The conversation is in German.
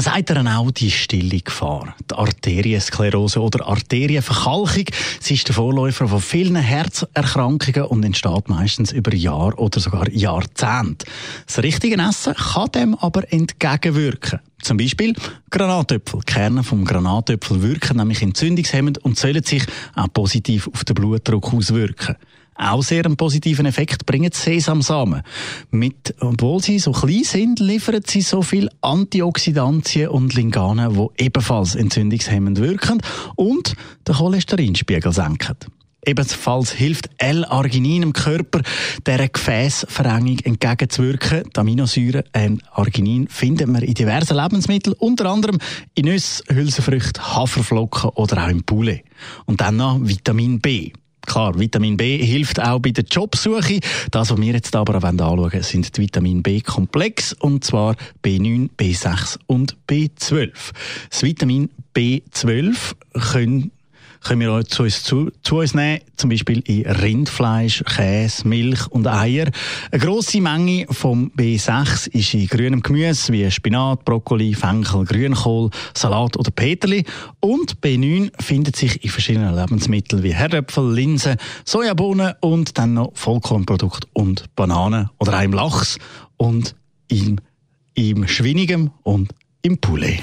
man sagt daran auch die stille Gefahr. Die Arteriensklerose oder Arterienverkalkung. Sie ist der Vorläufer von vielen Herzerkrankungen und entsteht meistens über Jahre oder sogar Jahrzehnte. Das richtige Essen kann dem aber entgegenwirken. Zum Beispiel Granatöpfel. Kerne vom Granatöpfel wirken nämlich entzündungshemmend und sollen sich auch positiv auf den Blutdruck auswirken. Auch sehr einen positiven Effekt bringen Sesamsamen. Mit, obwohl sie so klein sind, liefern sie so viel Antioxidantien und Linganen, die ebenfalls entzündungshemmend wirken und den Cholesterinspiegel senken. Ebenfalls hilft L-Arginin im Körper, dieser Gefäßverengung entgegenzuwirken. Die Aminosäure L-Arginin finden wir in diversen Lebensmitteln, unter anderem in Nüssen, Hülsenfrüchten, Haferflocken oder auch im Poulet. Und dann noch Vitamin B. Klar, Vitamin B hilft auch bei der Jobsuche. Das, was wir jetzt aber anschauen wollen, sind die Vitamin B-Komplex, und zwar B9, B6 und B12. Das Vitamin B12 können können wir auch zu uns, zu, zu uns nehmen, zum Beispiel in Rindfleisch, Käse, Milch und Eier. Eine grosse Menge vom B6 ist in grünem Gemüse wie Spinat, Brokkoli, Fenchel, Grünkohl, Salat oder Peterli. Und B9 findet sich in verschiedenen Lebensmitteln wie Herdöpfel, Linsen, Sojabohnen und dann noch Vollkornprodukte und Bananen oder auch im Lachs und im, im Schwinigem und im Poulet.